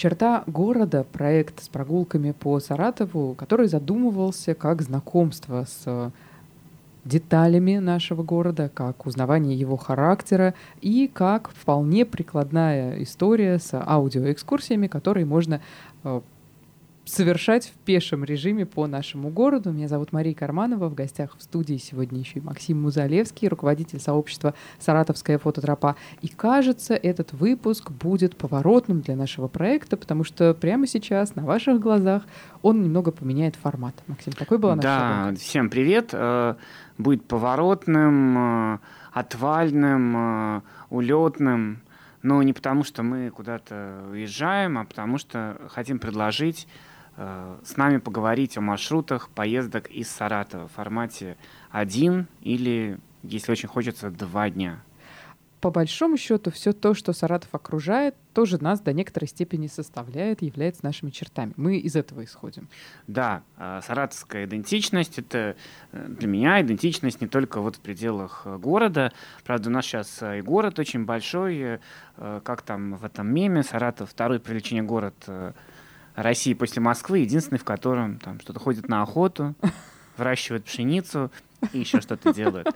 Черта города — проект с прогулками по Саратову, который задумывался как знакомство с деталями нашего города, как узнавание его характера и как вполне прикладная история с аудиоэкскурсиями, которые можно э, совершать в пешем режиме по нашему городу. Меня зовут Мария Карманова. В гостях в студии сегодня еще и Максим Музалевский, руководитель сообщества «Саратовская фототропа». И кажется, этот выпуск будет поворотным для нашего проекта, потому что прямо сейчас на ваших глазах он немного поменяет формат. Максим, какой была наша Да, шагом? всем привет. Э, будет поворотным, э, отвальным, э, улетным. Но не потому, что мы куда-то уезжаем, а потому что хотим предложить с нами поговорить о маршрутах поездок из Саратова в формате один или, если очень хочется, два дня. По большому счету, все то, что Саратов окружает, тоже нас до некоторой степени составляет, является нашими чертами. Мы из этого исходим. Да, э, саратовская идентичность — это э, для меня идентичность не только вот в пределах города. Правда, у нас сейчас и город очень большой, как там в этом меме, Саратов — второй по величине город России после Москвы, единственный, в котором там что-то ходит на охоту, выращивает пшеницу и еще что-то делает.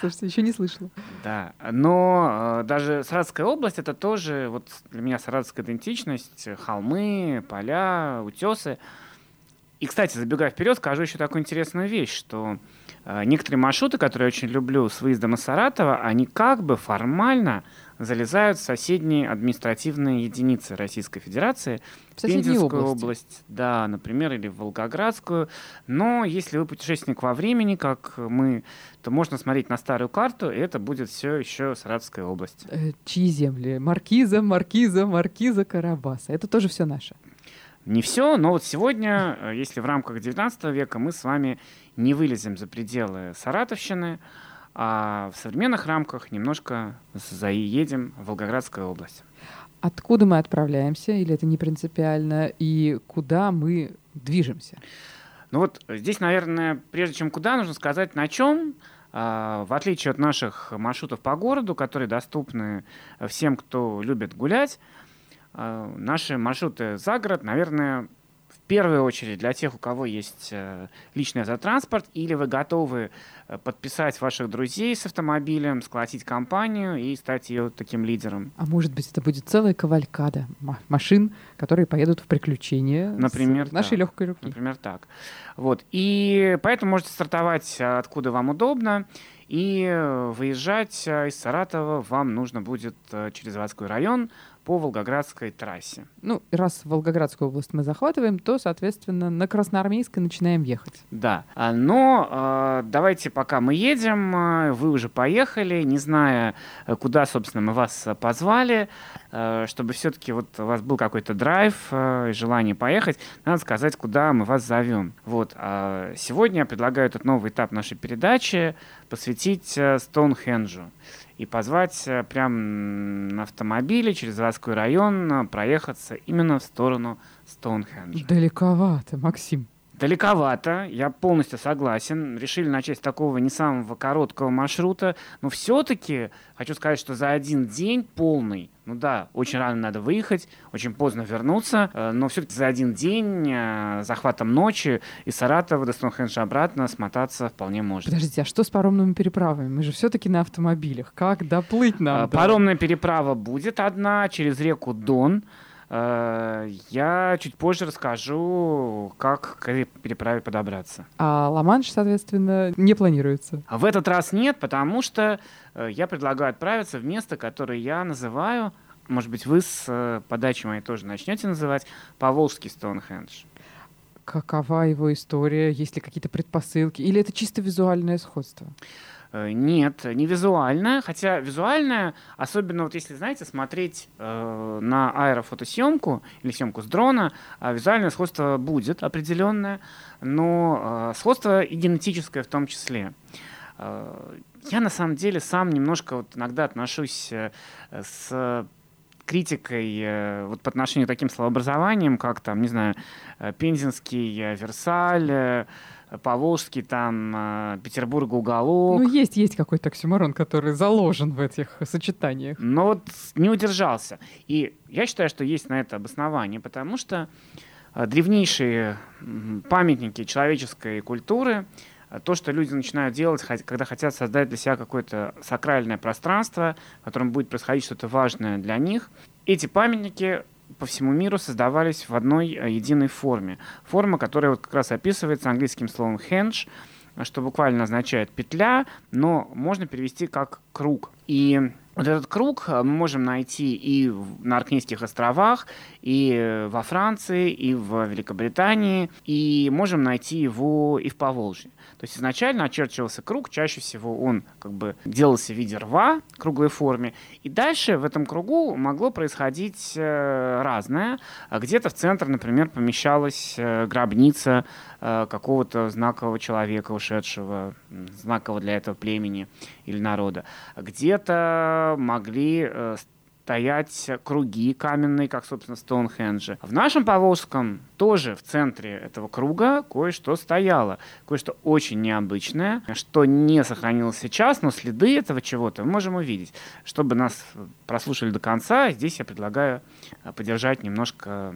Слушайте, еще не слышала. Да, но э, даже Саратовская область это тоже вот для меня саратовская идентичность, холмы, поля, утесы. И, кстати, забегая вперед, скажу еще такую интересную вещь, что э, некоторые маршруты, которые я очень люблю с выездом из Саратова, они как бы формально залезают соседние административные единицы Российской Федерации, в Пензенскую области. область, да, например, или в Волгоградскую. Но если вы путешественник во времени, как мы, то можно смотреть на старую карту, и это будет все еще Саратовская область. Э, чьи земли? Маркиза, Маркиза, Маркиза, Карабаса. Это тоже все наше. Не все, но вот сегодня, э, если в рамках 19 века мы с вами не вылезем за пределы Саратовщины, а в современных рамках немножко заедем в Волгоградскую область. Откуда мы отправляемся, или это не принципиально, и куда мы движемся? Ну вот здесь, наверное, прежде чем куда, нужно сказать на чем. А, в отличие от наших маршрутов по городу, которые доступны всем, кто любит гулять, а, наши маршруты за город, наверное, первую очередь для тех, у кого есть э, личный автотранспорт, или вы готовы э, подписать ваших друзей с автомобилем, сколотить компанию и стать ее таким лидером. А может быть, это будет целая кавалькада машин, которые поедут в приключения Например, с нашей так. легкой руки. Например, так. Вот. И поэтому можете стартовать э, откуда вам удобно. И выезжать из Саратова вам нужно будет через заводской район, по Волгоградской трассе. Ну, раз Волгоградскую область мы захватываем, то, соответственно, на Красноармейской начинаем ехать. Да. А, но э, давайте, пока мы едем, э, вы уже поехали, не зная, э, куда, собственно, мы вас позвали, э, чтобы все-таки вот у вас был какой-то драйв, э, желание поехать, надо сказать, куда мы вас зовем. Вот. А сегодня я предлагаю этот новый этап нашей передачи посвятить э, Стоунхенджу и позвать э, прям на автомобиле через заводской район э, проехаться именно в сторону Стоунхенджа. Далековато, Максим. Далековато, я полностью согласен. Решили начать с такого не самого короткого маршрута. Но все-таки хочу сказать, что за один день полный, ну да, очень рано надо выехать, очень поздно вернуться, э, но все-таки за один день э, захватом ночи из Саратова до Стоунхенджа обратно смотаться вполне можно. Подождите, а что с паромными переправами? Мы же все-таки на автомобилях. Как доплыть нам? Э, паромная переправа будет одна через реку Дон. Э, я чуть позже расскажу, как к переправе подобраться. А Ла-Манш, соответственно, не планируется? А в этот раз нет, потому что э, я предлагаю отправиться в место, которое я называю, может быть, вы с э, подачи моей тоже начнете называть, Поволжский Стоунхендж. Какова его история? Есть ли какие-то предпосылки? Или это чисто визуальное сходство? Э, нет, не визуальная, хотя визуальная, особенно вот если, знаете, смотреть э, на аэрофотосъемку или съемку с дрона, э, визуальное сходство будет определенное, но э, сходство и генетическое в том числе. Э, я на самом деле сам немножко вот иногда отношусь э, с критикой вот по отношению к таким словообразованиям, как там, не знаю, Пензенский, Версаль, Поволжский, там, э, Петербург уголок. Ну, есть, есть какой-то оксюморон, который заложен в этих сочетаниях. Но вот не удержался. И я считаю, что есть на это обоснование, потому что э, древнейшие памятники человеческой культуры, э, то, что люди начинают делать, когда хотят создать для себя какое-то сакральное пространство, в котором будет происходить что-то важное для них, эти памятники по всему миру создавались в одной э, единой форме. Форма, которая вот как раз описывается английским словом henge, что буквально означает петля, но можно перевести как круг. И вот этот круг э, мы можем найти и на Аркнейских островах, и во Франции, и в Великобритании, и можем найти его и в Поволжье. То есть изначально очерчивался круг, чаще всего он как бы делался в виде рва, круглой форме, и дальше в этом кругу могло происходить э, разное. Где-то в центр, например, помещалась э, гробница э, какого-то знакового человека, ушедшего, знакового для этого племени или народа. Где-то могли стоять круги каменные, как, собственно, Стоунхенджи. В нашем Поволжском тоже в центре этого круга кое-что стояло, кое-что очень необычное, что не сохранилось сейчас, но следы этого чего-то мы можем увидеть. Чтобы нас прослушали до конца, здесь я предлагаю подержать немножко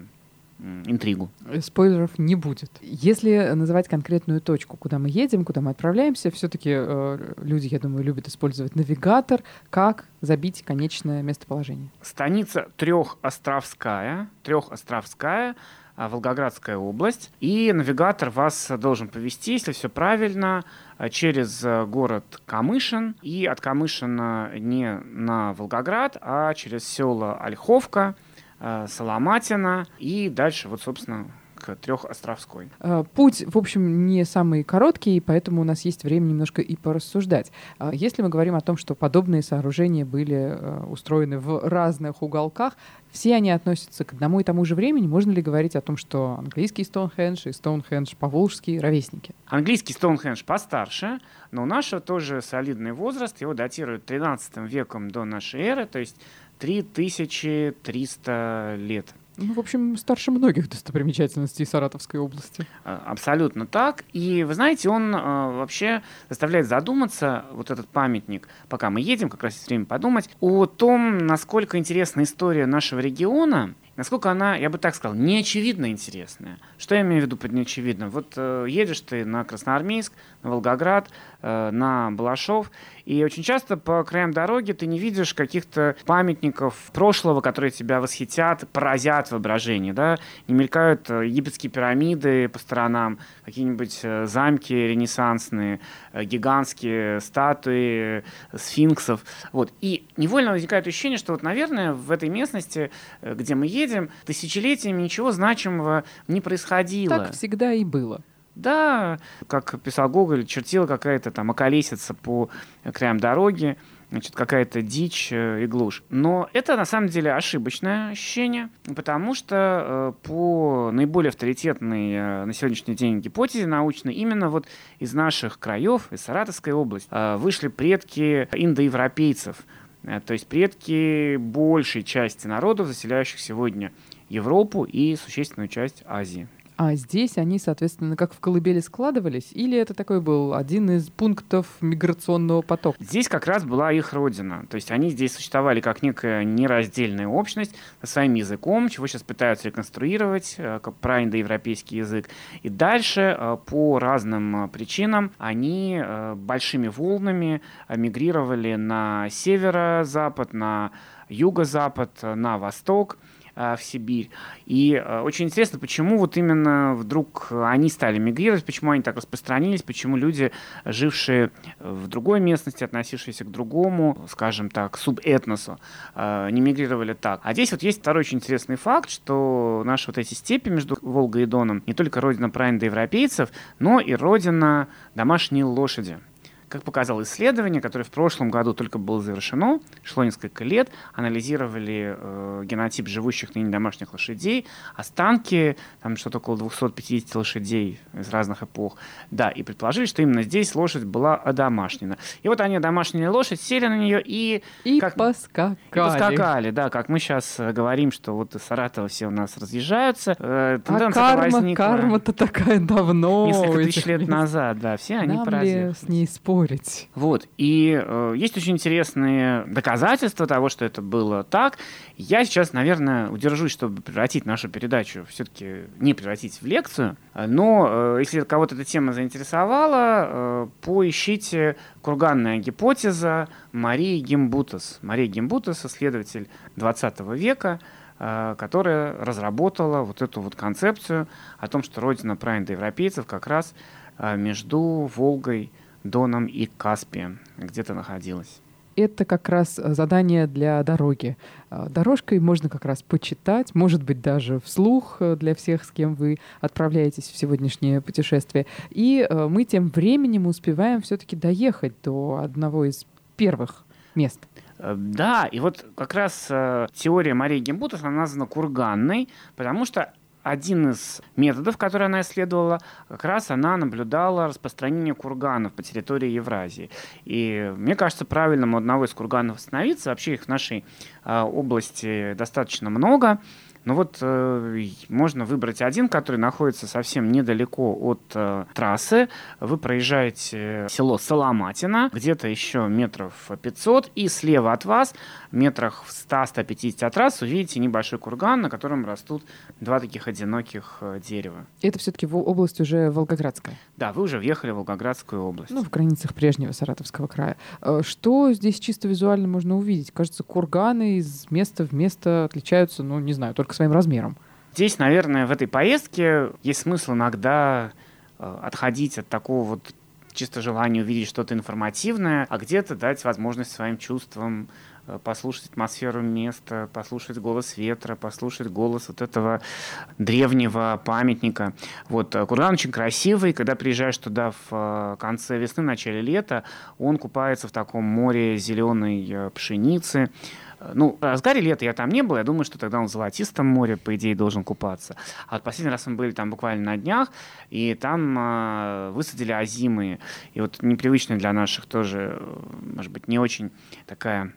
интригу. Спойлеров не будет. Если называть конкретную точку, куда мы едем, куда мы отправляемся, все-таки э, люди, я думаю, любят использовать навигатор. Как забить конечное местоположение? Станица Трехостровская. Трехостровская. А, Волгоградская область. И навигатор вас должен повести, если все правильно, а, через э, город Камышин. И от Камышина не на Волгоград, а через село Ольховка, Э, Соломатина и дальше вот, собственно, к Трехостровской. Э, путь, в общем, не самый короткий, поэтому у нас есть время немножко и порассуждать. А если мы говорим о том, что подобные сооружения были э, устроены в разных уголках, все они относятся к одному и тому же времени, можно ли говорить о том, что английский Стоунхендж и Стоунхендж поволжский ровесники? Английский Стоунхендж постарше, но у нашего тоже солидный возраст, его датируют 13 веком до нашей эры, то есть 3300 лет. Ну, в общем, старше многих достопримечательностей Саратовской области. А, абсолютно так. И вы знаете, он э, вообще заставляет задуматься, вот этот памятник, пока мы едем, как раз есть время подумать, о том, насколько интересна история нашего региона, насколько она, я бы так сказал, неочевидно интересная. Что я имею в виду под неочевидным? Вот э, едешь ты на Красноармейск, на Волгоград, э, на Балашов, и очень часто по краям дороги ты не видишь каких-то памятников прошлого, которые тебя восхитят, поразят воображение. Да? Не мелькают э, египетские пирамиды по сторонам, какие-нибудь э, замки ренессансные, гигантские статуи сфинксов. Вот. И невольно возникает ощущение, что, вот, наверное, в этой местности, где мы едем, тысячелетиями ничего значимого не происходило. Так всегда и было. Да, как писал Гоголь, чертила какая-то там околесица по краям дороги, значит, какая-то дичь э, и глушь. Но это на самом деле ошибочное ощущение, потому что э, по наиболее авторитетной э, на сегодняшний день гипотезе научной, именно вот из наших краев, из Саратовской области, вышли предки индоевропейцев, то есть предки большей части народов, заселяющих сегодня Европу и существенную часть Азии. А здесь они, соответственно, как в колыбели складывались? Или это такой был один из пунктов миграционного потока? Здесь как раз была их родина. То есть они здесь существовали как некая нераздельная общность со своим языком, чего сейчас пытаются реконструировать, э, как про индоевропейский язык. И дальше э, по разным э, причинам они большими волнами мигрировали на северо-запад, на юго-запад, на восток – в Сибирь. И а, очень интересно, почему вот именно вдруг они стали мигрировать, почему они так распространились, почему люди, жившие в другой местности, относившиеся к другому, скажем так, субэтносу, а, не мигрировали так. А здесь вот есть второй очень интересный факт, что наши вот эти степи между Волгой и Доном не только родина праиндоевропейцев, но и родина домашней лошади Как показало исследование, которое в прошлом году только было завершено, шло несколько лет, анализировали э, генотип живущих ныне домашних лошадей, останки, там что-то около 250 лошадей из разных эпох, да, и предположили, что именно здесь лошадь была одомашнена. И вот они домашняя лошадь, сели на нее и... И как, поскакали. И поскакали, да, как мы сейчас э, говорим, что вот из Саратова все у нас разъезжаются. Э, а карма, возникла карма-то такая давно. Несколько тысяч лет назад, да, все они Нам ли с ней спорить? Вот, и э, есть очень интересные доказательства того, что это было так. Я сейчас, наверное, удержусь, чтобы превратить нашу передачу все-таки не превратить в лекцию, но э, если кого-то эта тема заинтересовала, э, поищите курганная гипотеза Марии Гимбутас. Мария Гимбутас, исследователь 20 века, э, которая разработала вот эту вот концепцию о том, что родина праиндоевропейцев как раз э, между Волгой, Доном и Каспием где-то находилась это как раз э, задание для дороги. Э, дорожкой можно как раз почитать, может быть, даже вслух э, для всех, с кем вы отправляетесь в сегодняшнее путешествие. И мы тем временем успеваем все-таки доехать до одного из первых мест. Да, и вот как раз теория Марии Гембутов, она названа курганной, потому что один из методов, который она исследовала, как раз она наблюдала распространение курганов по территории Евразии. И мне кажется, правильным у одного из курганов остановиться. Вообще их в нашей э, области достаточно много. Но вот э, можно выбрать один, который находится совсем недалеко от э, трассы. Вы проезжаете село Соломатина, где-то еще метров 500, и слева от вас метрах в 100-150 от раз увидите небольшой курган, на котором растут два таких одиноких э, дерева. Это все-таки в область уже Волгоградская? Да, вы уже въехали в Волгоградскую область. Ну, в границах прежнего Саратовского края. Э, что здесь чисто визуально можно увидеть? Кажется, курганы из места в место отличаются, ну, не знаю, только своим размером. Здесь, наверное, в этой поездке есть смысл иногда э, отходить от такого вот чисто желания увидеть что-то информативное, а где-то дать возможность своим чувствам Э, послушать атмосферу места, послушать голос ветра, послушать голос вот этого древнего памятника. Вот, э, Курган очень красивый, когда приезжаешь туда в конце весны, начале лета, он купается в таком море зеленой пшеницы, ну, в разгаре лета я там не был, я думаю, что тогда он в Золотистом море, по идее, должен купаться. А вот последний раз мы были там буквально на днях, и там э, высадили озимые. И вот непривычная для наших тоже, может быть, не очень такая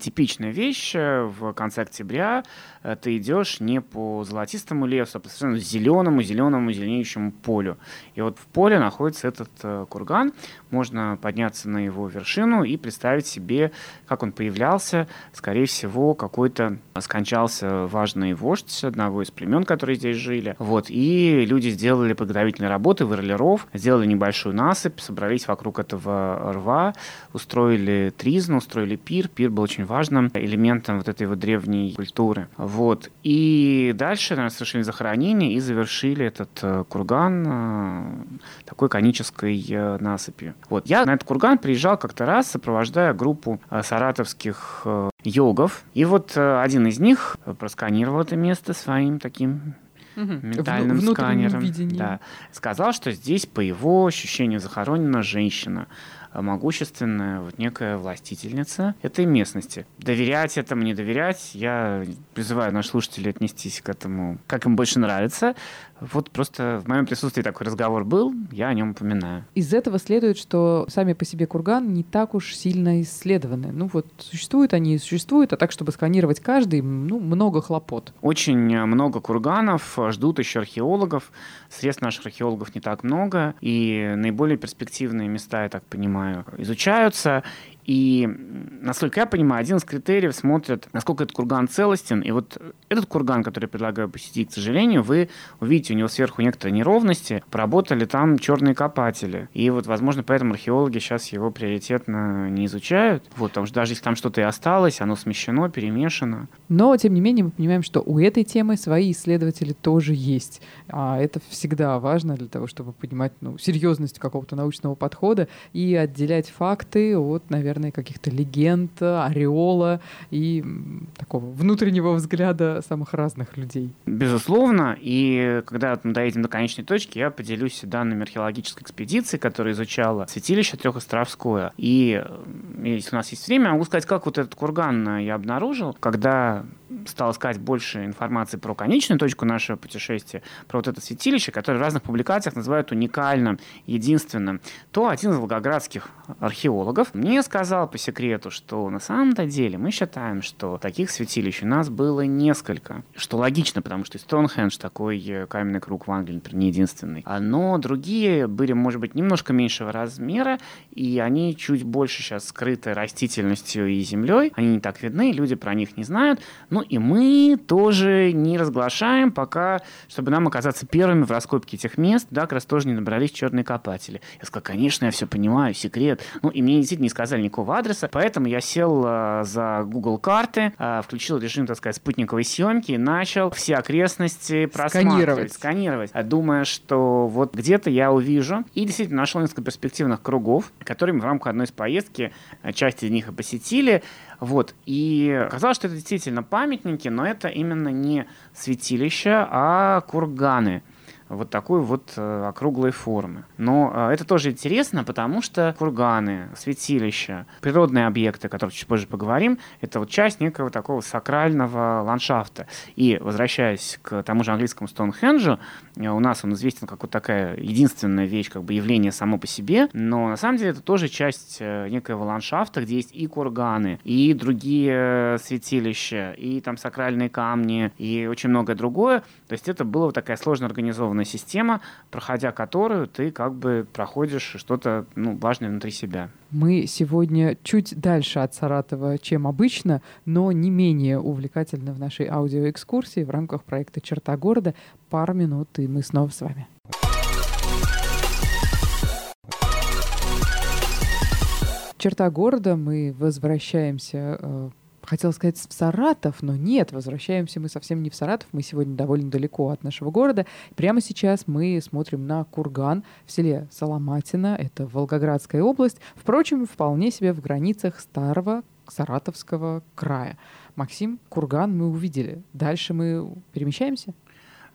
типичная вещь. В конце октября э, ты идешь не по золотистому лесу, а по совершенно зеленому, зеленому, зеленеющему полю. И вот в поле находится этот э, курган. Можно подняться на его вершину и представить себе, как он появлялся. Скорее всего, какой-то скончался важный вождь одного из племен, которые здесь жили. Вот. И люди сделали подготовительные работы, вырыли ров, сделали небольшую насыпь, собрались вокруг этого рва, устроили тризну, устроили пир. Пир был очень важным элементом вот этой вот древней культуры. Вот. И дальше наверное, совершили захоронение и завершили этот э, курган э, такой конической э, насыпью. Вот. Я на этот курган приезжал как-то раз, сопровождая группу саратовских йогов. И вот один из них просканировал это место своим таким ментальным в, сканером. Да. Сказал, что здесь, по его ощущению, захоронена женщина. А могущественная вот некая властительница этой местности. Доверять этому, не доверять, я призываю наших слушателей отнестись к этому, как им больше нравится. Вот просто в моем присутствии такой разговор был, я о нем упоминаю. Из этого следует, что сами по себе курган не так уж сильно исследованы. Ну вот существуют они и существуют, а так, чтобы сканировать каждый, ну, много хлопот. Очень много курганов ждут еще археологов. Средств наших археологов не так много, и наиболее перспективные места, я так понимаю, изучаются. И, насколько я понимаю, один из критериев смотрит, насколько этот курган целостен. И вот этот курган, который я предлагаю посетить, к сожалению, вы увидите у него сверху некоторые неровности. Поработали там черные копатели. И вот, возможно, поэтому археологи сейчас его приоритетно не изучают. Вот, потому что даже если там что-то и осталось, оно смещено, перемешано. Но, тем не менее, мы понимаем, что у этой темы свои исследователи тоже есть. А это всегда важно для того, чтобы понимать ну, серьезность какого-то научного подхода и отделять факты от, наверное, наверное, каких-то легенд, ореола и такого внутреннего взгляда самых разных людей. Безусловно. И когда мы доедем до конечной точки, я поделюсь данными археологической экспедиции, которая изучала святилище Трехостровское. И если у нас есть время, могу сказать, как вот этот курган я обнаружил, когда стал искать больше информации про конечную точку нашего путешествия, про вот это святилище, которое в разных публикациях называют уникальным, единственным, то один из волгоградских археологов мне сказал по секрету, что на самом-то деле мы считаем, что таких святилищ у нас было несколько. Что логично, потому что Стоунхендж такой э, каменный круг в Англии, например, не единственный. Но другие были, может быть, немножко меньшего размера, и они чуть больше сейчас скрыты растительностью и землей. Они не так видны, люди про них не знают. Ну и мы тоже не разглашаем, пока, чтобы нам оказаться первыми в раскопке этих мест, да, как раз тоже не набрались черные копатели. Я сказал, конечно, я все понимаю, секрет. Ну, и мне действительно не сказали никакого адреса, поэтому я сел э, за Google карты, э, включил режим, так сказать, спутниковой съемки и начал все окрестности просматривать, сканировать, думая, что вот где-то я увижу. И действительно нашел несколько перспективных кругов, которые мы в рамках одной из поездки, часть из них и посетили. Вот. И оказалось, что это действительно памятники, но это именно не святилища, а курганы вот такой вот э, округлой формы. Но э, это тоже интересно, потому что курганы, святилища, природные объекты, о которых чуть позже поговорим, это вот часть некого такого сакрального ландшафта. И возвращаясь к тому же английскому Стоунхенджу, э, у нас он известен как вот такая единственная вещь, как бы явление само по себе, но на самом деле это тоже часть некоего ландшафта, где есть и курганы, и другие святилища, и там сакральные камни, и очень многое другое. То есть это была вот такая сложно организованная организованная система, проходя которую ты как бы проходишь что-то ну, важное внутри себя. Мы сегодня чуть дальше от Саратова, чем обычно, но не менее увлекательно в нашей аудиоэкскурсии в рамках проекта «Черта города». Пару минут, и мы снова с вами. черта города мы возвращаемся э, хотела сказать в Саратов, но нет, возвращаемся мы совсем не в Саратов, мы сегодня довольно далеко от нашего города. Прямо сейчас мы смотрим на курган в селе Соломатина, это Волгоградская область, впрочем, вполне себе в границах старого Саратовского края. Максим, курган мы увидели. Дальше мы перемещаемся?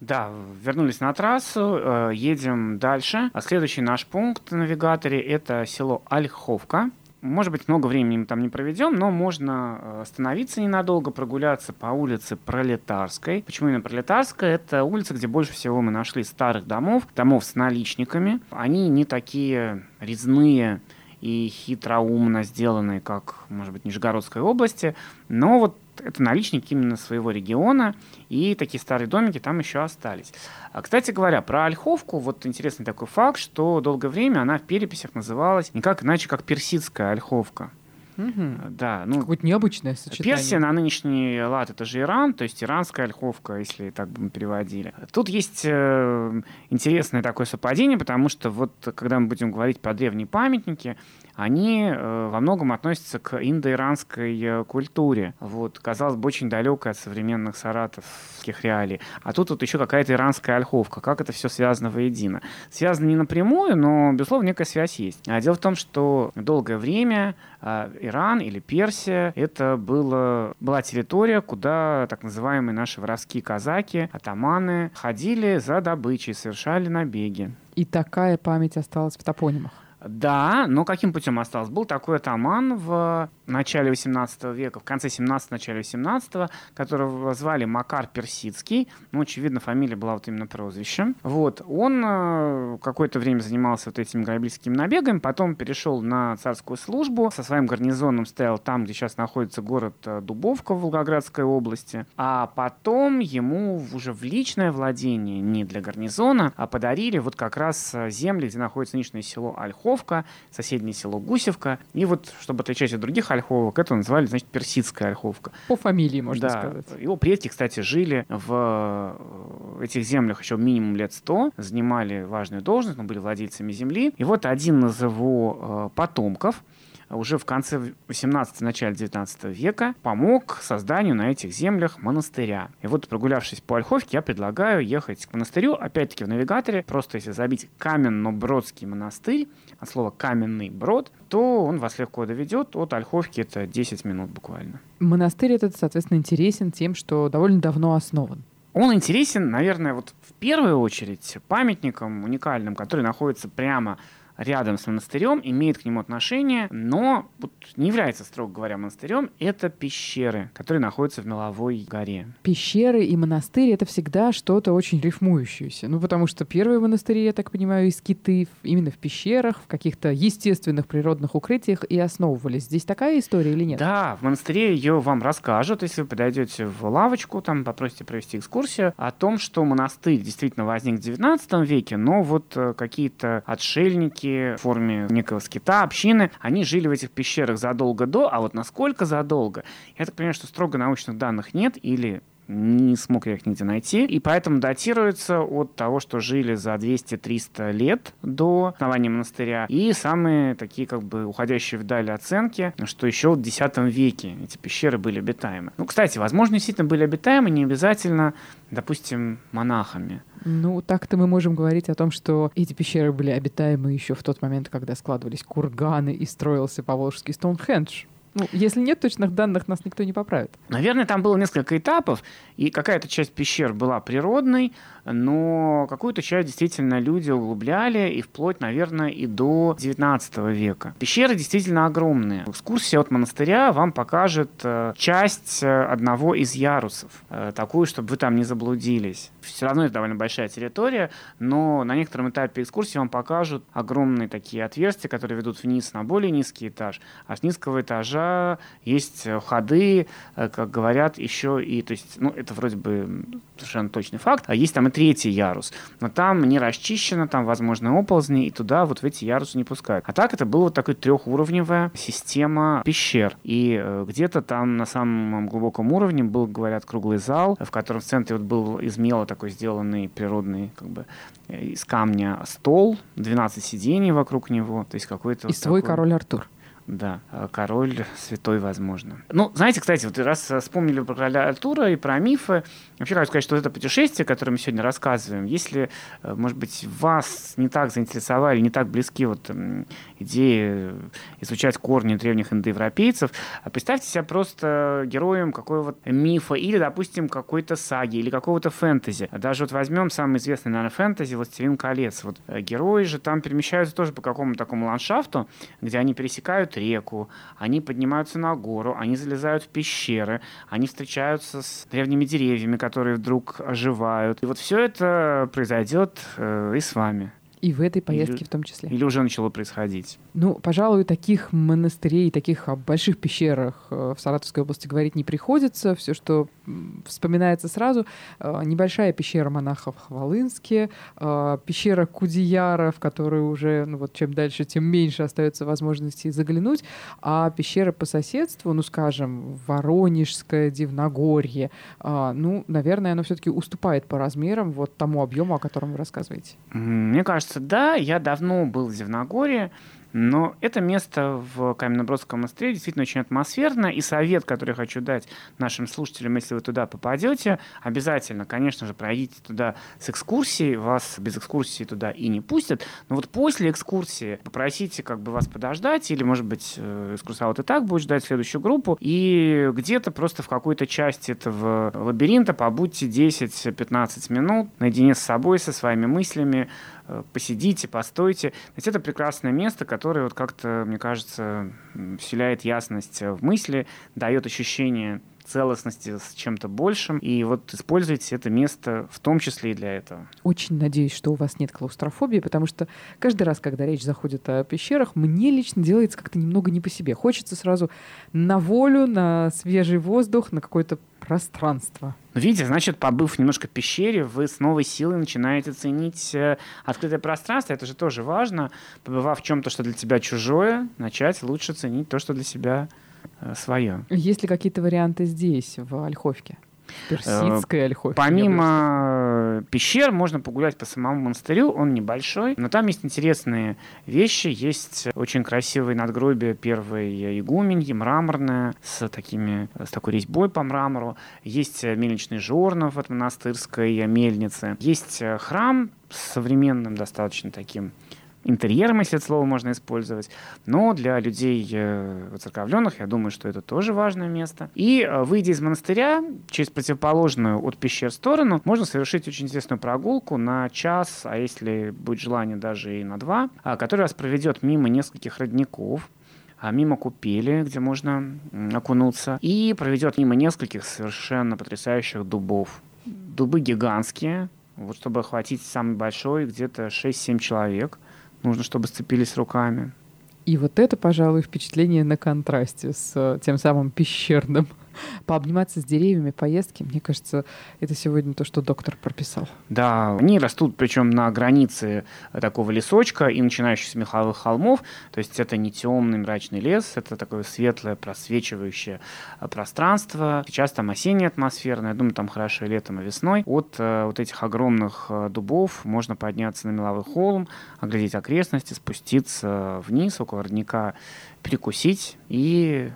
Да, вернулись на трассу, э, едем дальше. А следующий наш пункт в навигаторе – это село Ольховка. Может быть, много времени мы там не проведем, но можно э, остановиться ненадолго, прогуляться по улице Пролетарской. Почему именно Пролетарская? Это улица, где больше всего мы нашли старых домов, домов с наличниками. Они не такие резные и хитроумно сделанные, как, может быть, Нижегородской области, но вот это наличники именно своего региона, и такие старые домики там еще остались. А, кстати говоря, про Ольховку, вот интересный такой факт, что долгое время она в переписях называлась никак иначе, как персидская Ольховка. Угу. Да, ну, Какое-то необычное сочетание. Персия на нынешний лад это же Иран, то есть иранская ольховка, если так бы мы переводили. Тут есть э, интересное такое совпадение, потому что вот когда мы будем говорить про древние памятники, они э, во многом относятся к индоиранской э, культуре. Вот, казалось бы, очень далекой от современных саратовских реалий. А тут вот еще какая-то иранская ольховка. Как это все связано воедино? Связано не напрямую, но, безусловно, некая связь есть. А дело в том, что долгое время э, Иран или Персия это было, была территория, куда так называемые наши воровские казаки, атаманы ходили за добычей, совершали набеги. И такая память осталась в топонимах. Да, но каким путем осталось? Был такой атаман в начале 18 века, в конце 17 начале 18 которого звали Макар Персидский. Ну, очевидно, фамилия была вот именно прозвищем. Вот. Он э, какое-то время занимался вот этими грабительскими набегами, потом перешел на царскую службу, со своим гарнизоном стоял там, где сейчас находится город э, Дубовка в Волгоградской области, а потом ему уже в личное владение, не для гарнизона, а подарили вот как раз э, земли, где находится нынешнее село Ольховка, соседнее село Гусевка. И вот, чтобы отличать от других ольховок. Это называли, значит, персидская ольховка. По фамилии, можно да. сказать. Его предки, кстати, жили в э, этих землях еще минимум лет сто, занимали важную должность, но были владельцами земли. И вот один из его э, потомков, уже в конце 18 начале 19 века помог созданию на этих землях монастыря. И вот прогулявшись по Ольховке, я предлагаю ехать к монастырю, опять-таки в навигаторе, просто если забить Каменно-Бродский монастырь, от слова «каменный брод», то он вас легко доведет. От Ольховки это 10 минут буквально. Монастырь этот, соответственно, интересен тем, что довольно давно основан. Он интересен, наверное, вот в первую очередь памятником уникальным, который находится прямо рядом с монастырем, имеет к нему отношение, но вот не является, строго говоря, монастырем. Это пещеры, которые находятся в Меловой горе. Пещеры и монастырь — это всегда что-то очень рифмующееся. Ну, потому что первые монастыри, я так понимаю, из Киты именно в пещерах, в каких-то естественных природных укрытиях и основывались. Здесь такая история или нет? Да, в монастыре ее вам расскажут, если вы подойдете в лавочку, там попросите провести экскурсию о том, что монастырь действительно возник в XIX веке, но вот э, какие-то отшельники, в форме некого скита, общины, они жили в этих пещерах задолго до, а вот насколько задолго, я так понимаю, что строго научных данных нет или не смог я их нигде найти, и поэтому датируется от того, что жили за 200-300 лет до основания монастыря, и самые такие как бы уходящие вдали оценки, что еще в X веке эти пещеры были обитаемы. Ну, кстати, возможно, действительно были обитаемы, не обязательно, допустим, монахами. Ну, так-то мы можем говорить о том, что эти пещеры были обитаемы еще в тот момент, когда складывались курганы и строился Поволжский Стоунхендж. Ну, если нет точных данных, нас никто не поправит. Наверное, там было несколько этапов, и какая-то часть пещер была природной, но какую-то часть действительно люди углубляли, и вплоть, наверное, и до 19 века. Пещеры действительно огромные. Экскурсия от монастыря вам покажет э, часть э, одного из ярусов, э, такую, чтобы вы там не заблудились. Все равно это довольно большая территория, но на некотором этапе экскурсии вам покажут огромные такие отверстия, которые ведут вниз на более низкий этаж, а с низкого этажа есть ходы, как говорят, еще и, то есть, ну, это вроде бы совершенно точный факт, а есть там и третий ярус. Но там не расчищено, там возможны оползни, и туда вот в эти ярусы не пускают. А так это была вот такая трехуровневая система пещер. И э, где-то там на самом глубоком уровне был, говорят, круглый зал, в котором в центре вот был из мела такой сделанный природный, как бы, э, из камня стол, 12 сидений вокруг него, то есть какой-то... И вот свой такой... король Артур. Да, э, король святой, возможно. Ну, знаете, кстати, вот раз вспомнили про короля Артура и про мифы, вообще хочу сказать, что это путешествие, которое мы сегодня рассказываем, если, э, может быть, вас не так заинтересовали, не так близки вот идеи изучать корни древних индоевропейцев, а представьте себя просто героем какого-то мифа или, допустим, какой-то саги или какого-то фэнтези. Даже вот возьмем самый известный, наверное, фэнтези «Властелин колец». Вот э, герои же там перемещаются тоже по какому-то такому ландшафту, где они пересекают пересекают реку, они поднимаются на гору, они залезают в пещеры, они встречаются с древними деревьями, которые вдруг оживают. И вот все это произойдет э, и с вами. И в этой поездке или, в том числе. Или уже начало происходить. Ну, пожалуй, таких монастырей, таких больших пещерах э, в Саратовской области говорить не приходится. Все, что вспоминается сразу, э, небольшая пещера монахов в Хвалынске, э, пещера Кудияра, в которую уже, ну вот чем дальше, тем меньше остается возможности заглянуть, а пещера по соседству, ну, скажем, Воронежское, Дивногорье, ну, наверное, оно все-таки уступает по размерам вот тому объему, о котором вы рассказываете. Мне кажется, да, я давно был в Зевногорье, но это место в Каменнобродском монастыре действительно очень атмосферно, и совет, который хочу дать нашим слушателям, если вы туда попадете, обязательно, конечно же, пройдите туда с экскурсией, вас без экскурсии туда и не пустят, но вот после экскурсии попросите как бы вас подождать, или, может быть, э, экскурсовод и так будет ждать следующую группу, и где-то просто в какой-то части этого лабиринта побудьте 10-15 минут наедине с собой, со своими мыслями, посидите, постойте. Ведь это прекрасное место, которое вот как-то, мне кажется, вселяет ясность в мысли, дает ощущение целостности с чем-то большим. И вот используйте это место в том числе и для этого. Очень надеюсь, что у вас нет клаустрофобии, потому что каждый раз, когда речь заходит о пещерах, мне лично делается как-то немного не по себе. Хочется сразу на волю, на свежий воздух, на какое-то пространство. Ну, видите, значит, побыв немножко в пещере, вы с новой силой начинаете ценить э, открытое пространство. Это же тоже важно. Побывав в чем-то, что для тебя чужое, начать лучше ценить то, что для себя свое. Есть ли какие-то варианты здесь, в Ольховке? Э, Ольховке? Помимо э, пещер можно погулять по самому монастырю. Он небольшой, но там есть интересные вещи. Есть очень красивые надгробие первой игуменьи, мраморное, с, такими, с такой резьбой по мрамору. Есть мельничный жорнов от монастырской мельницы. Есть храм с современным достаточно таким интерьером, если это слово можно использовать. Но для людей э, церковленных, я думаю, что это тоже важное место. И э, выйдя из монастыря, через противоположную от пещер сторону, можно совершить очень интересную прогулку на час, а если будет желание, даже и на два, а, который вас проведет мимо нескольких родников, а, мимо купели, где можно окунуться, и проведет мимо нескольких совершенно потрясающих дубов. Дубы гигантские, вот чтобы охватить самый большой, где-то 6-7 человек – нужно, чтобы сцепились руками. И вот это, пожалуй, впечатление на контрасте с э, тем самым пещерным пообниматься с деревьями, поездки, мне кажется, это сегодня то, что доктор прописал. Да, они растут причем на границе такого лесочка и начинающихся меховых холмов, то есть это не темный мрачный лес, это такое светлое, просвечивающее э, пространство. Сейчас там осенняя атмосфера, но я думаю, там хорошо летом, и весной. От э, вот этих огромных э, дубов можно подняться на меловой холм, оглядеть окрестности, спуститься вниз около родника, перекусить и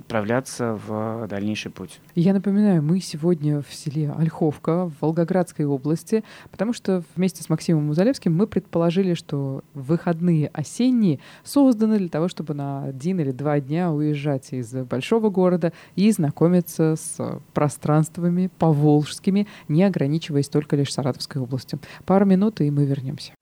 отправляться в дальнейший путь. Я напоминаю, мы сегодня в селе Ольховка в Волгоградской области, потому что вместе с Максимом Музалевским мы предположили, что выходные осенние созданы для того, чтобы на один или два дня уезжать из большого города и знакомиться с пространствами поволжскими, не ограничиваясь только лишь Саратовской областью. Пару минут, и мы вернемся.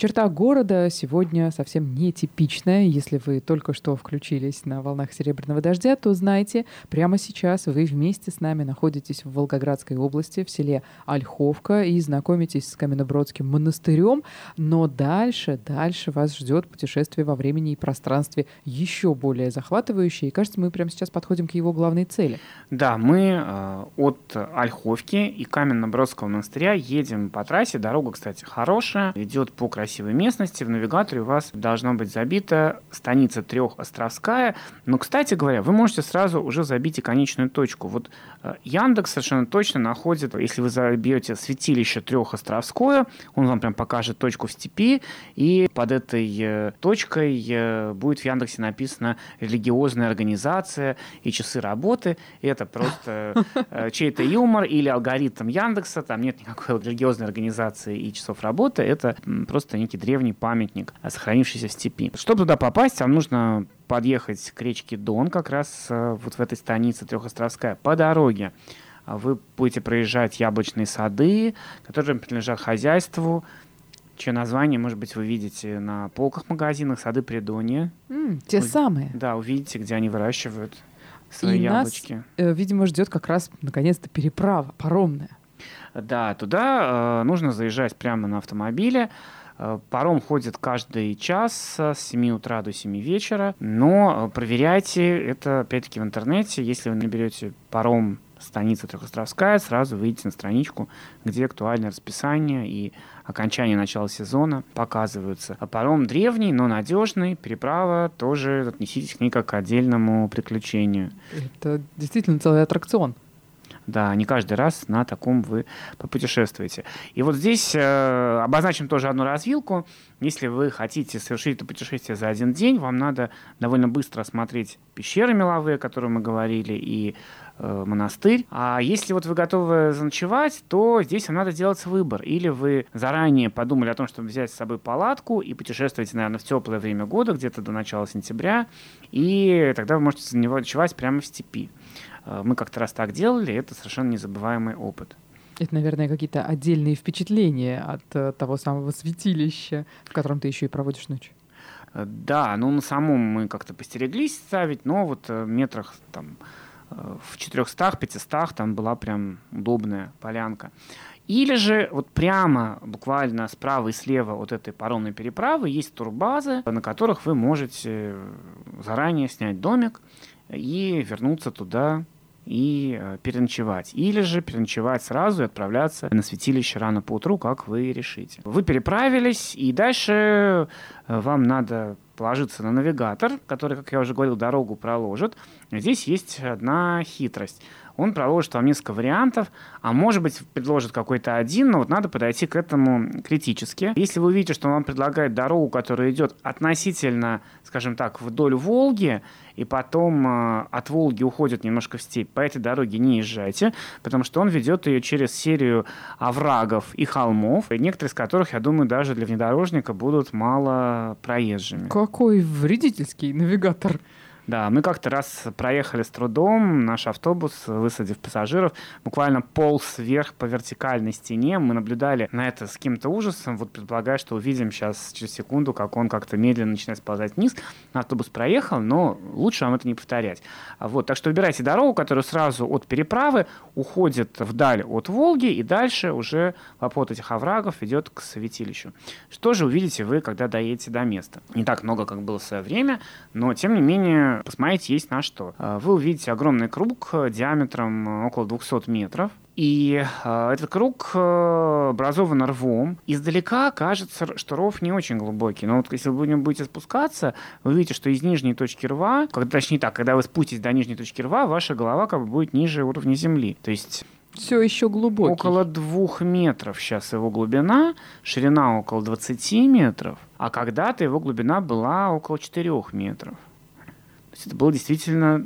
Черта города сегодня совсем нетипичная. Если вы только что включились на волнах Серебряного дождя, то знайте, прямо сейчас вы вместе с нами находитесь в Волгоградской области, в селе Ольховка, и знакомитесь с Каменнобродским монастырем. Но дальше, дальше вас ждет путешествие во времени и пространстве еще более захватывающее. И кажется, мы прямо сейчас подходим к его главной цели. Да, мы э, от Ольховки и Каменнобродского монастыря едем по трассе. Дорога, кстати, хорошая, идет по красивой красивой местности, в навигаторе у вас должно быть забита станица Трехостровская. Но, кстати говоря, вы можете сразу уже забить и конечную точку. Вот э, Яндекс совершенно точно находит, если вы забьете святилище Трехостровское, он вам прям покажет точку в степи, и под этой э, точкой э, будет в Яндексе написано религиозная организация и часы работы. И это просто чей-то юмор или алгоритм Яндекса, там нет никакой религиозной организации и часов работы, это просто некий древний памятник, сохранившийся в степи. Чтобы туда попасть, вам нужно подъехать к речке Дон, как раз э, вот в этой станице Трехостровская, по дороге. А вы будете проезжать яблочные сады, которые принадлежат хозяйству, чье название, может быть, вы видите на полках магазинах «Сады Придонья». Mm, те вы, самые. Да, увидите, где они выращивают свои И яблочки. Нас, э, видимо, ждет как раз, наконец-то, переправа паромная. Да, туда э, нужно заезжать прямо на автомобиле. Э, паром ходит каждый час с 7 утра до 7 вечера, но э, проверяйте это опять-таки в интернете. Если вы наберете паром станица Трехостровская, сразу выйдете на страничку, где актуальное расписание и окончание начала сезона показываются. А паром древний, но надежный, переправа тоже отнеситесь к ней как к отдельному приключению. Это действительно целый аттракцион. Да, не каждый раз на таком вы попутешествуете. И вот здесь э, обозначим тоже одну развилку. Если вы хотите совершить это путешествие за один день, вам надо довольно быстро осмотреть пещеры меловые, о которых мы говорили, и э, монастырь. А если вот вы готовы заночевать, то здесь вам надо сделать выбор. Или вы заранее подумали о том, чтобы взять с собой палатку и путешествуете, наверное, в теплое время года, где-то до начала сентября, и тогда вы можете заночевать прямо в степи. Э, мы как-то раз так делали, это совершенно незабываемый опыт. Это, наверное, какие-то отдельные впечатления от э, того самого святилища, в котором ты еще и проводишь ночь. Э, да, ну на самом мы как-то постереглись ставить, но вот в метрах там в 400-500 там была прям удобная полянка. Или же вот прямо, буквально справа и слева от этой паромной переправы есть турбазы, на которых вы можете заранее снять домик и вернуться туда и э, переночевать. Или же переночевать сразу и отправляться на святилище рано по утру, как вы решите. Вы переправились, и дальше э, вам надо положиться на навигатор, который, как я уже говорил, дорогу проложит. Здесь есть одна хитрость он проложит вам несколько вариантов, а может быть предложит какой-то один, но вот надо подойти к этому критически. Если вы увидите, что он вам предлагает дорогу, которая идет относительно, скажем так, вдоль Волги, и потом э, от Волги уходит немножко в степь, по этой дороге не езжайте, потому что он ведет ее через серию оврагов и холмов, и некоторые из которых, я думаю, даже для внедорожника будут мало проезжими. Какой вредительский навигатор. Да, мы как-то раз проехали с трудом, наш автобус, высадив пассажиров, буквально полз вверх по вертикальной стене. Мы наблюдали на это с каким-то ужасом, вот предполагая, что увидим сейчас через секунду, как он как-то медленно начинает сползать вниз. Автобус проехал, но лучше вам это не повторять. Вот, так что выбирайте дорогу, которая сразу от переправы уходит вдаль от Волги и дальше уже обход этих оврагов идет к святилищу. Что же увидите вы, когда доедете до места? Не так много, как было в свое время, но тем не менее посмотреть есть на что. А, вы увидите огромный круг э, диаметром э, около 200 метров. И э, этот круг э, образован рвом. Издалека кажется, что ров не очень глубокий. Но вот если вы будете спускаться, вы увидите, что из нижней точки рва, когда, точнее так, когда вы спуститесь до нижней точки рва, ваша голова как бы будет ниже уровня земли. То есть все еще глубокий. Около двух метров сейчас его глубина, ширина около 20 метров, а когда-то его глубина была около 4 метров есть это было действительно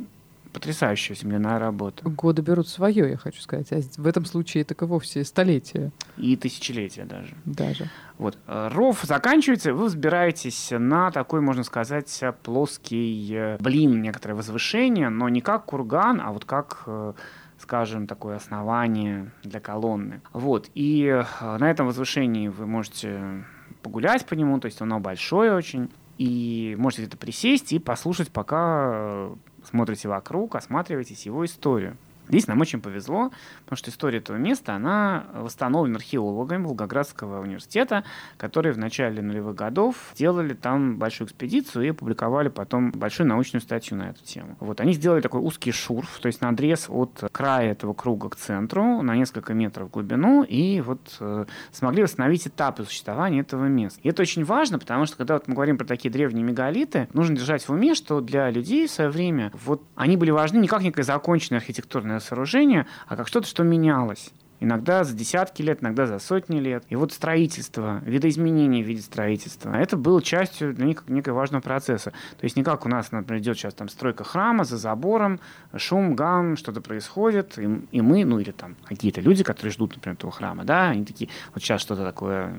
потрясающая земляная работа. Годы берут свое, я хочу сказать. А в этом случае это вовсе столетия. И тысячелетия даже. Даже. Вот. Э, ров заканчивается, вы взбираетесь на такой, можно сказать, плоский э, блин, некоторое возвышение, но не как курган, а вот как э, скажем, такое основание для колонны. Вот. И на этом возвышении вы можете погулять по нему, то есть оно большое очень. И можете где-то присесть и послушать, пока э, смотрите вокруг, осматриваетесь его историю. Здесь нам очень повезло, потому что история этого места, она восстановлена археологами Волгоградского университета, которые в начале нулевых годов делали там большую экспедицию и опубликовали потом большую научную статью на эту тему. Вот они сделали такой узкий шурф, то есть надрез от края этого круга к центру на несколько метров в глубину, и вот э, смогли восстановить этапы существования этого места. И это очень важно, потому что когда вот мы говорим про такие древние мегалиты, нужно держать в уме, что для людей в свое время вот они были важны не как некая законченная архитектурная сооружение, а как что-то, что менялось иногда за десятки лет, иногда за сотни лет. И вот строительство, видоизменение в виде строительства, это было частью для них некого важного процесса. То есть не как у нас, например, идет сейчас там стройка храма за забором, шум, гам, что-то происходит, и, и мы, ну или там какие-то люди, которые ждут, например, этого храма, да, они такие, вот сейчас что-то такое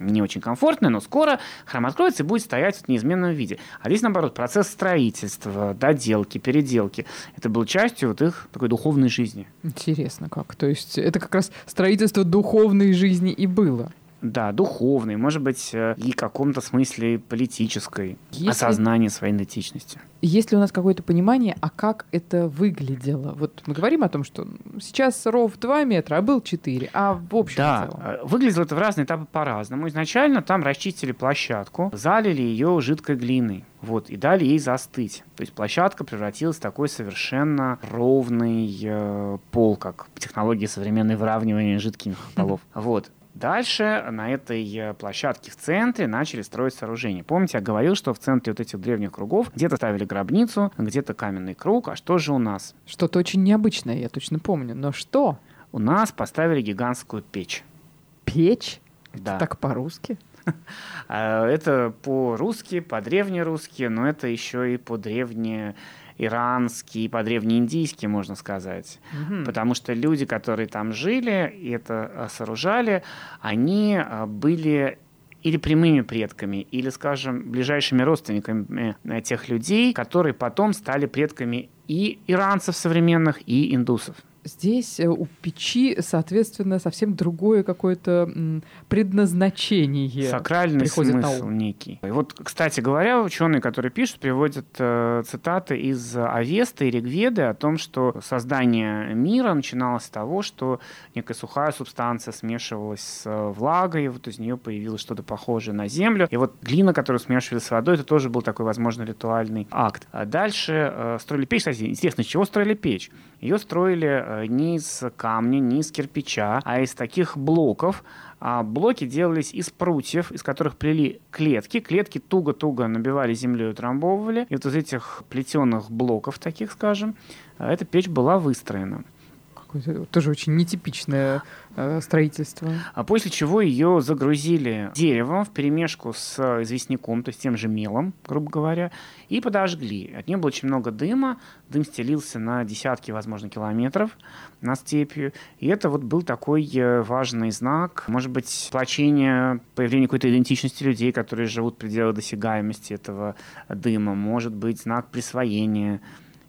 не очень комфортное, но скоро храм откроется и будет стоять в неизменном виде. А здесь, наоборот, процесс строительства, доделки, переделки, это был частью вот их такой духовной жизни. Интересно как. То есть это как раз строительство духовной жизни и было. Да, духовной, может быть, э, и в каком-то смысле политической, Если... осознание своей идентичности. Есть ли у нас какое-то понимание, а как это выглядело? Вот мы говорим о том, что сейчас ров 2 метра, а был 4, а в общем Да, целом? Э, выглядело это в разные этапы по-разному. Изначально там расчистили площадку, залили ее жидкой глиной. Вот, и дали ей застыть. То есть площадка превратилась в такой совершенно ровный э, пол, как технологии современной выравнивания жидких полов. Вот. Дальше на этой э, площадке в центре начали строить сооружения. Помните, я говорил, что в центре вот этих древних кругов где-то ставили гробницу, где-то каменный круг. А что же у нас? Что-то очень необычное, я точно помню. Но что? У нас поставили гигантскую печь. Печь? Да. так по-русски? А, это по-русски, по-древнерусски, но это еще и по-древне иранский, по-древнеиндийски, можно сказать. Угу. Потому что люди, которые там жили и это э, сооружали, они э, были или прямыми предками, или, скажем, ближайшими родственниками э, тех людей, которые потом стали предками и иранцев современных, и индусов. Здесь э, у печи, соответственно, совсем другое какое-то предназначение. Сакральный смысл некий. И вот, кстати говоря, ученые, которые пишут, приводят э, цитаты из Авесты и Ригведы о том, что создание мира начиналось с того, что некая сухая субстанция смешивалась с э, влагой, и вот из нее появилось что-то похожее на землю. И вот глина, которую смешивали с водой, это тоже был такой, возможно, ритуальный акт. А дальше э, строили печь. Кстати, интересно, из чего строили печь? Ее строили не из камня, не из кирпича, а из таких блоков, а блоки делались из прутьев, из которых плели клетки. Клетки туго-туго набивали землей, утрамбовывали. И вот из этих плетеных блоков таких, скажем, эта печь была выстроена какое-то тоже очень нетипичное э, строительство. А после чего ее загрузили деревом в перемешку с известняком, то есть тем же мелом, грубо говоря, и подожгли. От нее было очень много дыма, дым стелился на десятки, возможно, километров на степью. И это вот был такой э, важный знак, может быть, сплочение, появление какой-то идентичности людей, которые живут в пределах досягаемости этого дыма, может быть, знак присвоения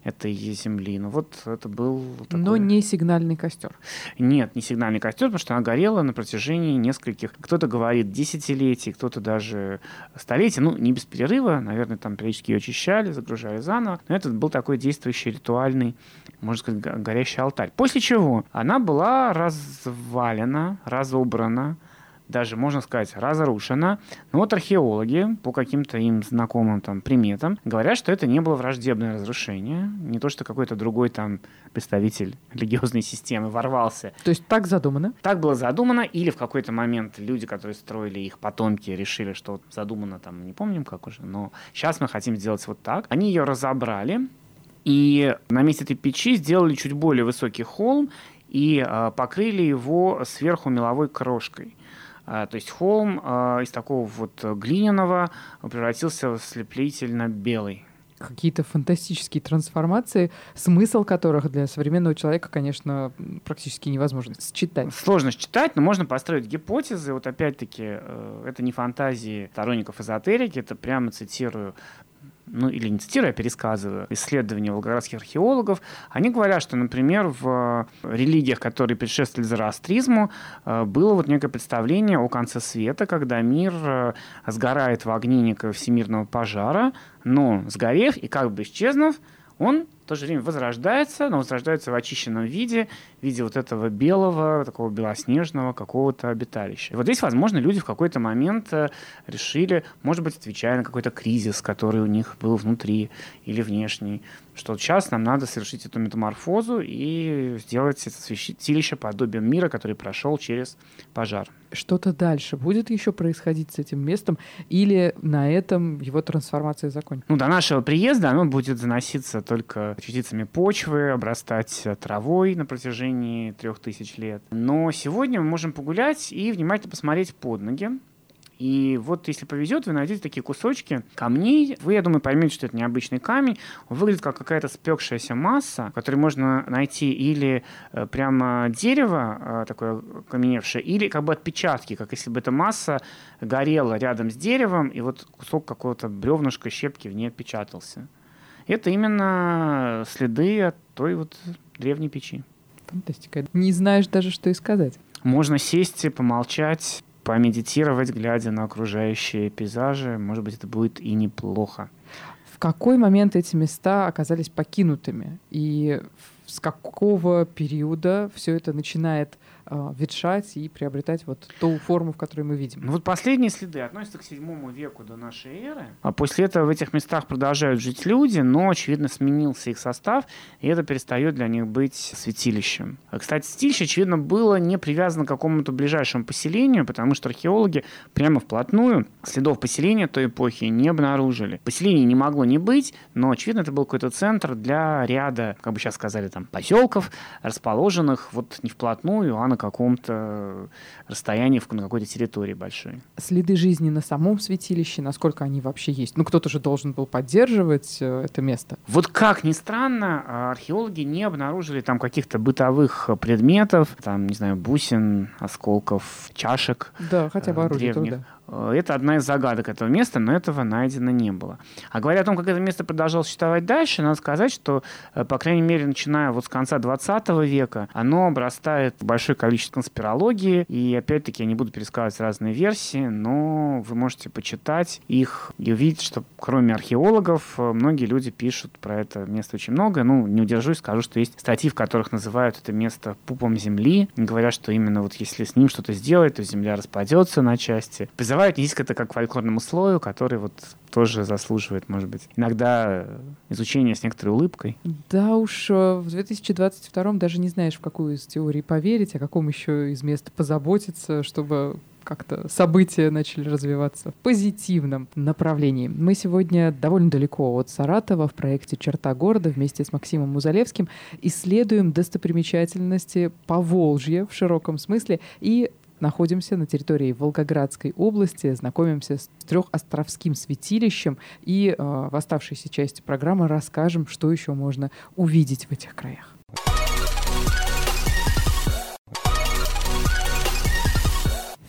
этой земли. Ну вот это был такой... Но не сигнальный костер. Нет, не сигнальный костер, потому что она горела на протяжении нескольких, кто-то говорит, десятилетий, кто-то даже столетий, ну, не без перерыва, наверное, там периодически ее очищали, загружали заново. Но это был такой действующий ритуальный, можно сказать, горящий алтарь. После чего она была развалена, разобрана, даже, можно сказать, разрушена. Но вот археологи по каким-то им знакомым там приметам говорят, что это не было враждебное разрушение, не то, что какой-то другой там представитель религиозной системы ворвался. То есть так задумано? Так было задумано, или в какой-то момент люди, которые строили их потомки, решили, что вот задумано там, не помним как уже, но сейчас мы хотим сделать вот так. Они ее разобрали, и на месте этой печи сделали чуть более высокий холм и э, покрыли его сверху меловой крошкой. А, то есть холм а, из такого вот глиняного превратился в слеплительно-белый какие-то фантастические трансформации, смысл которых для современного человека, конечно, практически невозможно считать. Сложно считать, но можно построить гипотезы. Вот опять-таки, э, это не фантазии сторонников эзотерики, это прямо цитирую ну или не цитирую, а пересказываю исследования волгоградских археологов, они говорят, что, например, в религиях, которые предшествовали зороастризму, э, было вот некое представление о конце света, когда мир э, сгорает в огне некого всемирного пожара, но сгорев и как бы исчезнув, он в то же время возрождается, но возрождается в очищенном виде, в виде вот этого белого, такого белоснежного какого-то обиталища. И вот здесь, возможно, люди в какой-то момент э, решили, может быть, отвечая на какой-то кризис, который у них был внутри или внешний, что сейчас нам надо совершить эту метаморфозу и сделать это святилище подобием мира, который прошел через пожар. Что-то дальше будет еще происходить с этим местом или на этом его трансформация закончится? Ну, до нашего приезда оно будет заноситься только частицами почвы, обрастать травой на протяжении трех тысяч лет. Но сегодня мы можем погулять и внимательно посмотреть под ноги, и вот если повезет, вы найдете такие кусочки камней. Вы, я думаю, поймете, что это необычный камень. Он выглядит как какая-то спекшаяся масса, которую можно найти или э, прямо дерево э, такое каменевшее, или как бы отпечатки, как если бы эта масса горела рядом с деревом, и вот кусок какого-то бревнышка, щепки в ней отпечатался. Это именно следы от той вот древней печи. Фантастика. Не знаешь даже, что и сказать. Можно сесть, помолчать, помедитировать, глядя на окружающие пейзажи. Может быть, это будет и неплохо. В какой момент эти места оказались покинутыми? И с какого периода все это начинает ветшать и приобретать вот ту форму, в которой мы видим. Ну вот последние следы относятся к седьмому веку до нашей эры. А после этого в этих местах продолжают жить люди, но, очевидно, сменился их состав, и это перестает для них быть святилищем. А, кстати, святилище, очевидно, было не привязано к какому-то ближайшему поселению, потому что археологи прямо вплотную следов поселения той эпохи не обнаружили. Поселений не могло не быть, но, очевидно, это был какой-то центр для ряда, как бы сейчас сказали, там, поселков, расположенных вот не вплотную, а на каком-то расстоянии, на какой-то территории большой. Следы жизни на самом святилище, насколько они вообще есть? Ну, кто-то же должен был поддерживать э, это место. Вот как ни странно, а, археологи не обнаружили там каких-то бытовых предметов, там, не знаю, бусин, осколков, чашек. Да, хотя бы э, орудие древних. Труда. Э, это одна из загадок этого места, но этого найдено не было. А говоря о том, как это место продолжало существовать дальше, надо сказать, что, э, по крайней мере, начиная вот с конца 20 века, оно обрастает большое количество конспирологии, и опять-таки я не буду пересказывать разные версии, но вы можете почитать их и увидеть, что кроме археологов, э, многие люди пишут про это место очень много. Ну, не удержусь, скажу, что есть статьи, в которых называют это место пупом земли, говорят, что именно вот если с ним что-то сделать, то земля распадется на части. Призывают давай отнесись к это как к фольклорному слою, который вот тоже заслуживает, может быть, иногда изучения с некоторой улыбкой. Да уж, э, в 2022 даже не знаешь, в какую из теорий поверить, о каком еще из мест позаботиться, чтобы как-то события начали развиваться в позитивном направлении. Мы сегодня довольно далеко от Саратова в проекте «Черта города» вместе с Максимом Музалевским исследуем достопримечательности Поволжья в широком смысле и находимся на территории Волгоградской области, знакомимся с трехостровским святилищем и э, в оставшейся части программы расскажем, что еще можно увидеть в этих краях.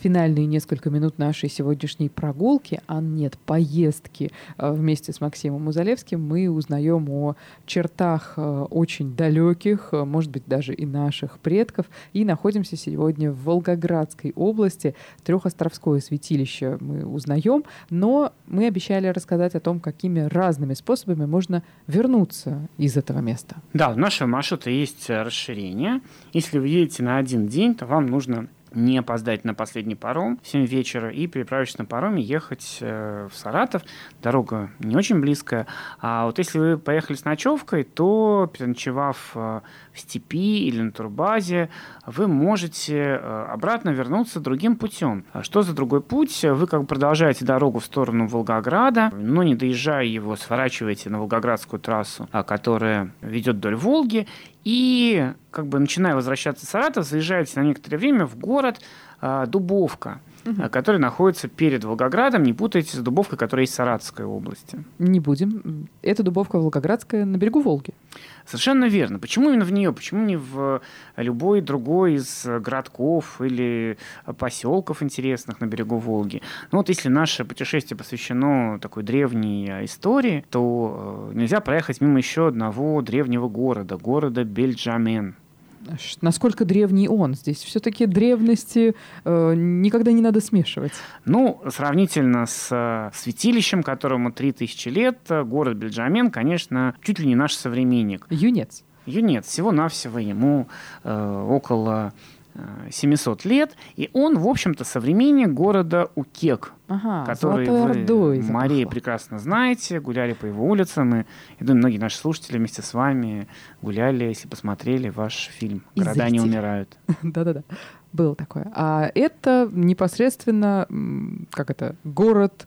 Финальные несколько минут нашей сегодняшней прогулки, а нет, поездки э, вместе с Максимом Музалевским, мы узнаем о чертах э, очень далеких, э, может быть, даже и наших предков, и находимся сегодня в Волгоградской области. Трехостровское святилище мы узнаем, но мы обещали рассказать о том, какими разными способами можно вернуться из этого места. Да, в нашем маршруте есть расширение. Если вы едете на один день, то вам нужно не опоздать на последний паром в 7 вечера и, переправившись на пароме, ехать э, в Саратов. Дорога не очень близкая. А вот если вы поехали с ночевкой, то, переночевав э, в степи или на турбазе, вы можете э, обратно вернуться другим путем. А что за другой путь? Вы как бы продолжаете дорогу в сторону Волгограда, но не доезжая его, сворачиваете на Волгоградскую трассу, а, которая ведет вдоль Волги, и как бы начиная возвращаться в Саратов, заезжаете на некоторое время в город Дубовка угу. который находится перед Волгоградом. Не путайте с Дубовкой, которая есть в Саратовской области. Не будем. Это Дубовка Волгоградская на берегу Волги. Совершенно верно. Почему именно в нее? Почему не в любой другой из городков или поселков интересных на берегу Волги? Ну вот если наше путешествие посвящено такой древней истории, то э, нельзя проехать мимо еще одного древнего города, города Бельджамен насколько древний он. Здесь все-таки древности э, никогда не надо смешивать. Ну, сравнительно с э, святилищем, которому 3000 лет, э, город Бельджамен, конечно, чуть ли не наш современник. Юнец. Юнец. Всего-навсего ему э, около 700 лет, и он, в общем-то, современник города Укек, ага, который вы, Ордой Мария, прекрасно знаете, гуляли по его улицам, и, я думаю, многие наши слушатели вместе с вами гуляли, если посмотрели ваш фильм «Города не умирают». Да-да-да, было такое. А это непосредственно, как это, город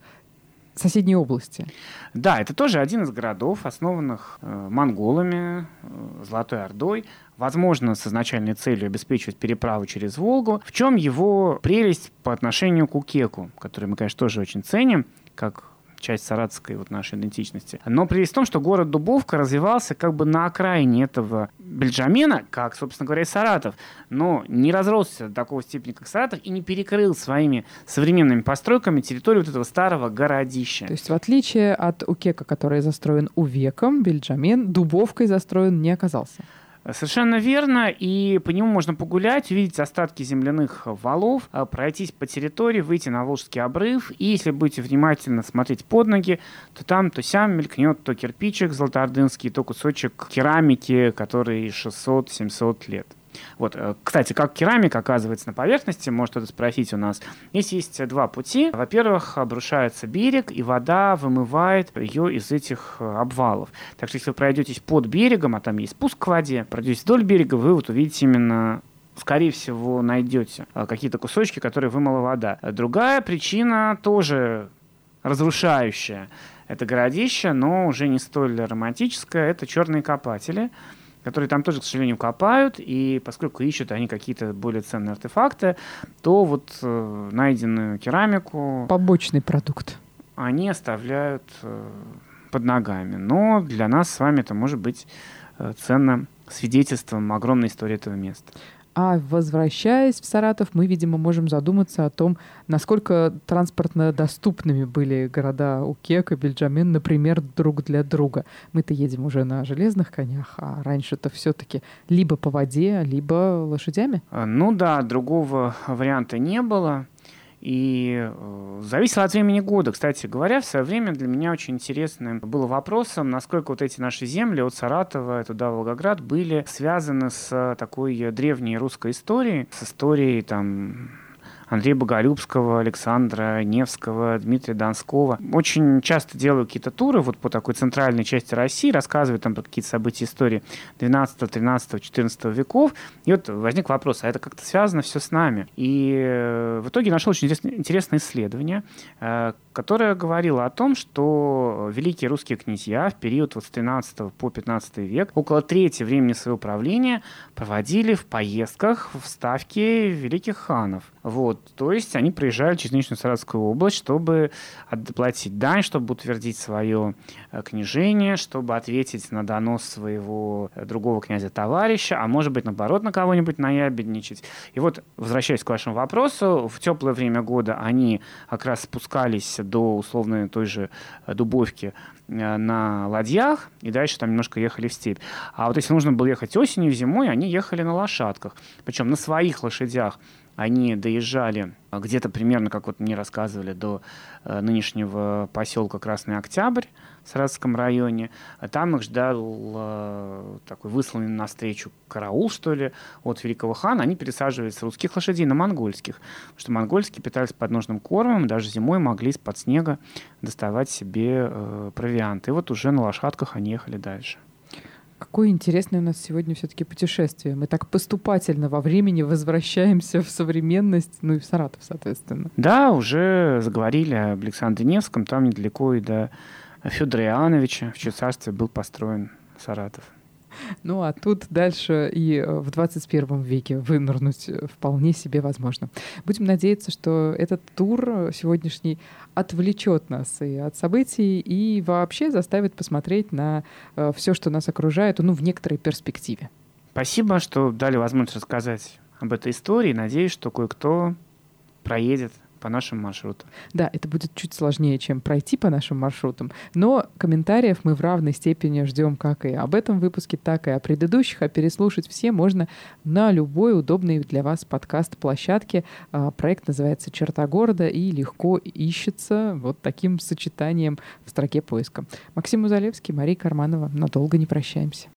соседней области. Да, это тоже один из городов, основанных э, монголами, э, Золотой Ордой возможно, с изначальной целью обеспечивать переправу через Волгу. В чем его прелесть по отношению к Укеку, который мы, конечно, тоже очень ценим, как часть саратовской вот нашей идентичности. Но прелесть в том, что город Дубовка развивался как бы на окраине этого Бельджамена, как, собственно говоря, и Саратов, но не разросся до такого степени, как Саратов, и не перекрыл своими современными постройками территорию вот этого старого городища. То есть в отличие от Укека, который застроен увеком, Бельджамен Дубовкой застроен не оказался. Совершенно верно, и по нему можно погулять, увидеть остатки земляных валов, а, пройтись по территории, выйти на Волжский обрыв, и если будете внимательно смотреть под ноги, то там, то сям мелькнет то кирпичик золотоордынский, то кусочек керамики, который 600-700 лет. Вот, э, кстати, как керамика оказывается на поверхности, может кто-то спросить у нас. Здесь есть два пути. Во-первых, обрушается берег, и вода вымывает ее из этих э, обвалов. Так что если вы пройдетесь под берегом, а там есть спуск к воде, пройдетесь вдоль берега, вы вот увидите именно скорее всего, найдете э, какие-то кусочки, которые вымыла вода. Другая причина тоже разрушающая. Это городище, но уже не столь романтическое. Это черные копатели которые там тоже, к сожалению, копают, и поскольку ищут они какие-то более ценные артефакты, то вот э, найденную керамику... Побочный продукт. Они оставляют э, под ногами. Но для нас с вами это может быть э, ценным свидетельством огромной истории этого места. А возвращаясь в Саратов, мы, видимо, можем задуматься о том, насколько транспортно доступными были города Укек и Бельджамен, например, друг для друга. Мы-то едем уже на железных конях, а раньше-то все-таки либо по воде, либо лошадями. А, ну да, другого варианта не было. И э, зависело от времени года. Кстати говоря, в свое время для меня очень интересным было вопросом, насколько вот эти наши земли от Саратова туда, Волгоград, были связаны с такой древней русской историей, с историей там Андрея Боголюбского, Александра Невского, Дмитрия Донского. Очень часто делаю какие-то туры вот по такой центральной части России, рассказываю там про какие-то события истории 12, 13, 14 веков. И вот возник вопрос, а это как-то связано все с нами? И э, в итоге нашел очень интересное исследование, э, которое говорило о том, что великие русские князья в период вот с 13 по 15 век около трети времени своего правления проводили в поездках в ставки великих ханов. Вот, то есть они приезжали через Нижнюю Саратовскую область, чтобы отплатить дань, чтобы утвердить свое э, княжение, чтобы ответить на донос своего э, другого князя-товарища, а может быть, наоборот, на кого-нибудь наябедничать. И вот, возвращаясь к вашему вопросу, в теплое время года они как раз спускались до условной той же э, Дубовки на ладьях, и дальше там немножко ехали в степь. А вот если нужно было ехать осенью, зимой, они ехали на лошадках. Причем на своих лошадях они доезжали где-то примерно, как вот мне рассказывали, до э, нынешнего поселка Красный Октябрь в Саратовском районе. Там их ждал э, такой высланный навстречу караул, что ли, от великого хана. Они пересаживались с русских лошадей на монгольских, потому что монгольские питались подножным кормом, даже зимой могли из-под снега доставать себе э, провиант. И вот уже на лошадках они ехали дальше. Какое интересное у нас сегодня все-таки путешествие. Мы так поступательно во времени возвращаемся в современность, ну и в Саратов, соответственно. Да, уже заговорили об Александре Невском, там недалеко и до Федора Иоанновича, в чье царстве был построен Саратов. Ну а тут дальше и э, в 21 веке вынырнуть э, вполне себе возможно. Будем надеяться, что этот тур сегодняшний отвлечет нас и от событий, и вообще заставит посмотреть на э, все, что нас окружает, ну, в некоторой перспективе. Спасибо, что дали возможность рассказать об этой истории. Надеюсь, что кое-кто проедет по нашим маршрутам. Да, это будет чуть сложнее, чем пройти по нашим маршрутам, но комментариев мы в равной степени ждем как и об этом выпуске, так и о предыдущих, а переслушать все можно на любой удобной для вас подкаст-площадке. А, проект называется «Черта города» и легко ищется вот таким сочетанием в строке поиска. Максим Узалевский, Мария Карманова. Надолго не прощаемся.